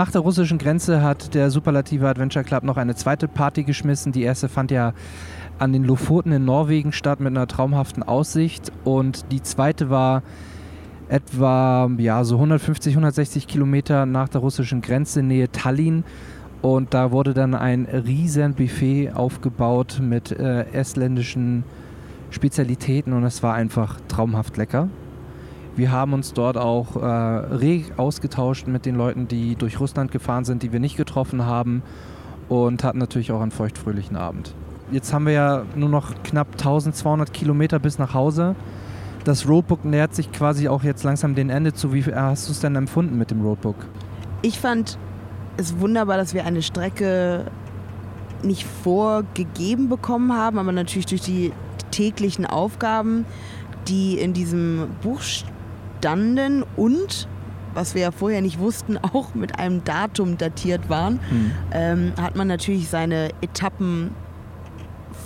nach der russischen Grenze hat der Superlative Adventure Club noch eine zweite Party geschmissen. Die erste fand ja an den Lofoten in Norwegen statt mit einer traumhaften Aussicht und die zweite war etwa ja, so 150, 160 Kilometer nach der russischen Grenze, Nähe Tallinn. Und da wurde dann ein riesen Buffet aufgebaut mit äh, estländischen Spezialitäten und es war einfach traumhaft lecker. Wir haben uns dort auch äh, reg ausgetauscht mit den Leuten, die durch Russland gefahren sind, die wir nicht getroffen haben und hatten natürlich auch einen feuchtfröhlichen Abend. Jetzt haben wir ja nur noch knapp 1200 Kilometer bis nach Hause. Das Roadbook nähert sich quasi auch jetzt langsam dem Ende zu. Wie hast du es denn empfunden mit dem Roadbook? Ich fand es wunderbar, dass wir eine Strecke nicht vorgegeben bekommen haben, aber natürlich durch die täglichen Aufgaben, die in diesem Buch standen und was wir ja vorher nicht wussten, auch mit einem Datum datiert waren, hm. ähm, hat man natürlich seine Etappen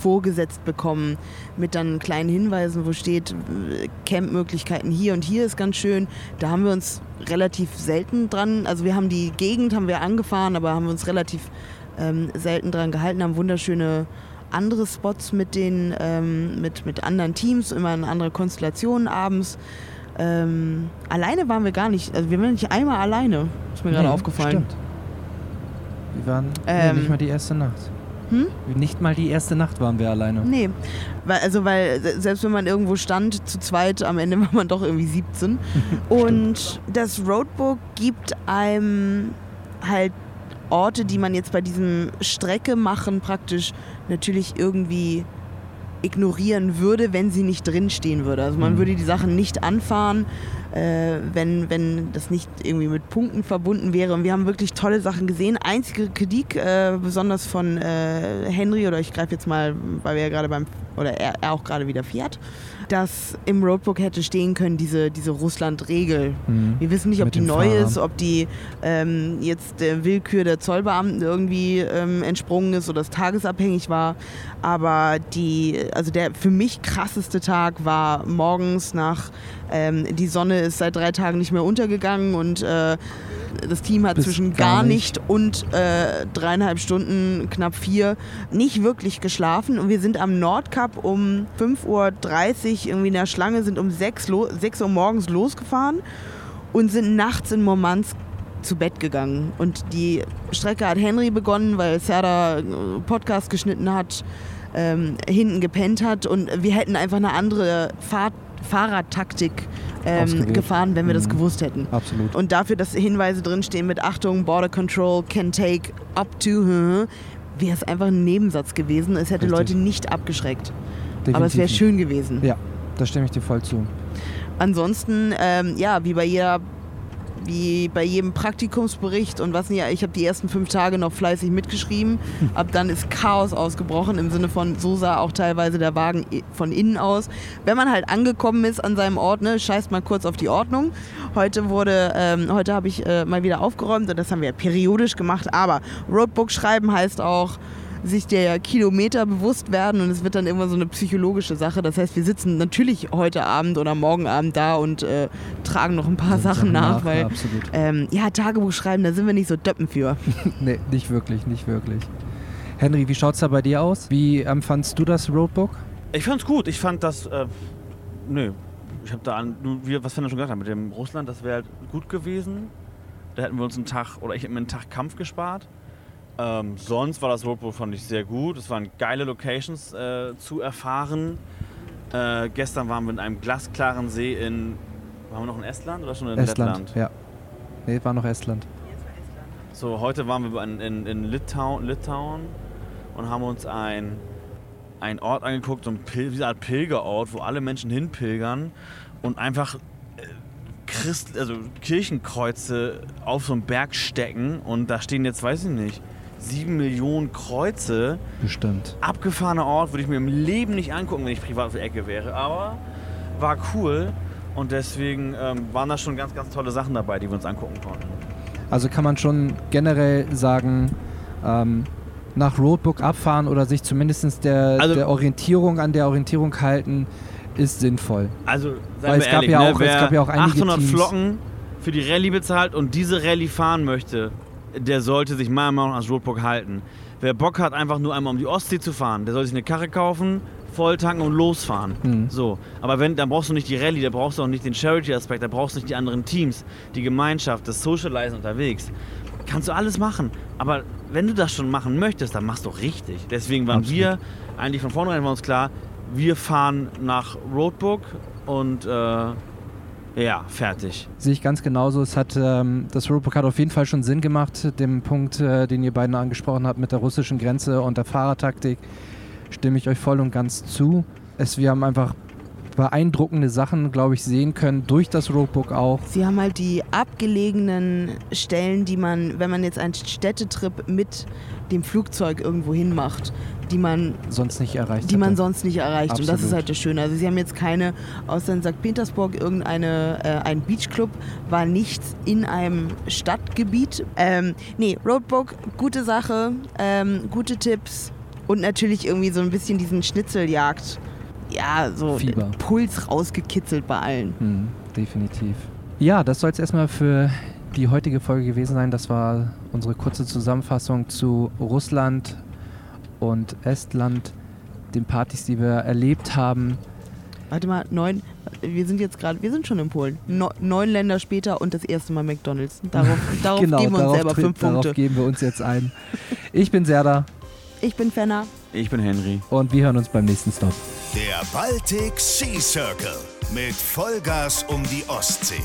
vorgesetzt bekommen mit dann kleinen Hinweisen, wo steht, Campmöglichkeiten hier und hier ist ganz schön. Da haben wir uns relativ selten dran, also wir haben die Gegend, haben wir angefahren, aber haben wir uns relativ ähm, selten dran gehalten, haben wunderschöne andere Spots mit den, ähm, mit, mit anderen Teams, immer in andere Konstellationen abends. Ähm, alleine waren wir gar nicht, also wir waren nicht einmal alleine, ist mir nee, gerade aufgefallen. Stimmt. Wir waren ähm, nicht mal die erste Nacht. Hm? Nicht mal die erste Nacht waren wir alleine. Nee, weil, also weil selbst wenn man irgendwo stand, zu zweit, am Ende war man doch irgendwie 17. Und das Roadbook gibt einem halt Orte, die man jetzt bei diesem Strecke machen praktisch natürlich irgendwie ignorieren würde, wenn sie nicht drinstehen würde. Also man mhm. würde die Sachen nicht anfahren, äh, wenn, wenn das nicht irgendwie mit Punkten verbunden wäre. Und wir haben wirklich tolle Sachen gesehen. Einzige Kritik, äh, besonders von äh, Henry, oder ich greife jetzt mal, weil wir ja gerade beim, oder er, er auch gerade wieder fährt, dass im Roadbook hätte stehen können, diese, diese Russland-Regel. Mhm. Wir wissen nicht, ob Mit die neu Fahrer. ist, ob die ähm, jetzt der Willkür der Zollbeamten irgendwie ähm, entsprungen ist oder es tagesabhängig war. Aber die, also der für mich krasseste Tag war morgens nach, ähm, die Sonne ist seit drei Tagen nicht mehr untergegangen und äh, das Team hat Bis zwischen gar nicht, nicht und äh, dreieinhalb Stunden, knapp vier, nicht wirklich geschlafen. Und wir sind am Nordkap um 5.30 Uhr irgendwie in der Schlange, sind um 6, 6 Uhr morgens losgefahren und sind nachts in Murmansk zu Bett gegangen. Und die Strecke hat Henry begonnen, weil Serda äh, Podcast geschnitten hat, ähm, hinten gepennt hat und wir hätten einfach eine andere Fahrt Fahrradtaktik ähm, gefahren, wenn wir mhm. das gewusst hätten. Absolut. Und dafür, dass Hinweise drinstehen mit Achtung, Border Control can take up to, wäre es einfach ein Nebensatz gewesen. Es hätte Richtig. Leute nicht abgeschreckt. Definitiv. Aber es wäre schön gewesen. Ja, da stimme ich dir voll zu. Ansonsten, ähm, ja, wie bei jeder wie bei jedem Praktikumsbericht und was nicht, ich habe die ersten fünf Tage noch fleißig mitgeschrieben. Ab dann ist Chaos ausgebrochen im Sinne von, so sah auch teilweise der Wagen von innen aus. Wenn man halt angekommen ist an seinem Ort, ne, scheißt mal kurz auf die Ordnung. Heute wurde, ähm, heute habe ich äh, mal wieder aufgeräumt und das haben wir periodisch gemacht, aber Roadbook schreiben heißt auch, sich der Kilometer bewusst werden und es wird dann immer so eine psychologische Sache. Das heißt, wir sitzen natürlich heute Abend oder morgen Abend da und äh, tragen noch ein paar Sachen, Sachen nach, nach, weil ja, ähm, ja, Tagebuch schreiben, da sind wir nicht so döppen für. nee, nicht wirklich, nicht wirklich. Henry, wie schaut es da bei dir aus? Wie empfandst du das Roadbook? Ich fand's gut. Ich fand das, äh, nö, ich habe da an, wie, was Fender schon gesagt hat, mit dem Russland, das wäre halt gut gewesen. Da hätten wir uns einen Tag, oder ich hätte mir einen Tag Kampf gespart. Ähm, sonst war das Roadbook, fand ich sehr gut. Es waren geile Locations äh, zu erfahren. Äh, gestern waren wir in einem glasklaren See in. Waren wir noch in Estland oder schon in Estland, Lettland? Ja. Nee, war noch Estland. So, heute waren wir in, in, in Litauen, Litauen und haben uns ein, einen Ort angeguckt, so ein Pil wie eine Art Pilgerort, wo alle Menschen hinpilgern und einfach Christ, also Kirchenkreuze auf so einen Berg stecken und da stehen jetzt, weiß ich nicht, sieben Millionen Kreuze. Bestimmt. Abgefahrener Ort, würde ich mir im Leben nicht angucken, wenn ich privat auf der Ecke wäre. Aber war cool und deswegen ähm, waren da schon ganz, ganz tolle Sachen dabei, die wir uns angucken konnten. Also kann man schon generell sagen, ähm, nach Roadbook abfahren oder sich zumindest der, also, der Orientierung an der Orientierung halten, ist sinnvoll. Also, Weil es, ehrlich, gab ja ne, auch, es gab ja auch einige 800 Teams. Flocken für die Rallye bezahlt und diese Rallye fahren möchte, der sollte sich meiner Meinung nach ans Roadbook halten. Wer Bock hat, einfach nur einmal um die Ostsee zu fahren, der soll sich eine Karre kaufen, volltanken und losfahren. Mhm. So. Aber wenn, dann brauchst du nicht die Rallye, da brauchst du auch nicht den Charity-Aspekt, da brauchst du nicht die anderen Teams, die Gemeinschaft, das Socializen unterwegs. Kannst du alles machen. Aber wenn du das schon machen möchtest, dann machst du richtig. Deswegen waren Absolut. wir, eigentlich von vornherein war uns klar, wir fahren nach Roadbook und äh, ja, fertig. Sehe ich ganz genauso. Es hat ähm, das hat auf jeden Fall schon Sinn gemacht. Dem Punkt, äh, den ihr beiden angesprochen habt mit der russischen Grenze und der Fahrertaktik, stimme ich euch voll und ganz zu. Es, wir haben einfach beeindruckende Sachen, glaube ich, sehen können durch das Roadbook auch. Sie haben halt die abgelegenen Stellen, die man, wenn man jetzt einen Städtetrip mit dem Flugzeug irgendwo hin macht, die man, Sonst nicht erreicht. die man hätte. sonst nicht erreicht. Und das Absolut. ist halt das Schöne. Also sie haben jetzt keine, außer in St. Petersburg, irgendeine, äh, ein Beachclub, war nichts in einem Stadtgebiet. Ähm, nee, Roadbook, gute Sache, ähm, gute Tipps und natürlich irgendwie so ein bisschen diesen Schnitzeljagd. Ja, so Fieber. Puls rausgekitzelt bei allen. Hm, definitiv. Ja, das soll es erstmal für die heutige Folge gewesen sein. Das war unsere kurze Zusammenfassung zu Russland und Estland, den Partys, die wir erlebt haben. Warte mal, neun. Wir sind jetzt gerade, wir sind schon in Polen. No, neun Länder später und das erste Mal McDonalds. Darauf, darauf geben wir uns darauf, selber fünf darauf Punkte. geben wir uns jetzt ein. Ich bin Serda Ich bin Fenner. Ich bin Henry. und wir hören uns beim nächsten Stop. Der Baltic Sea Circle mit Vollgas um die Ostsee.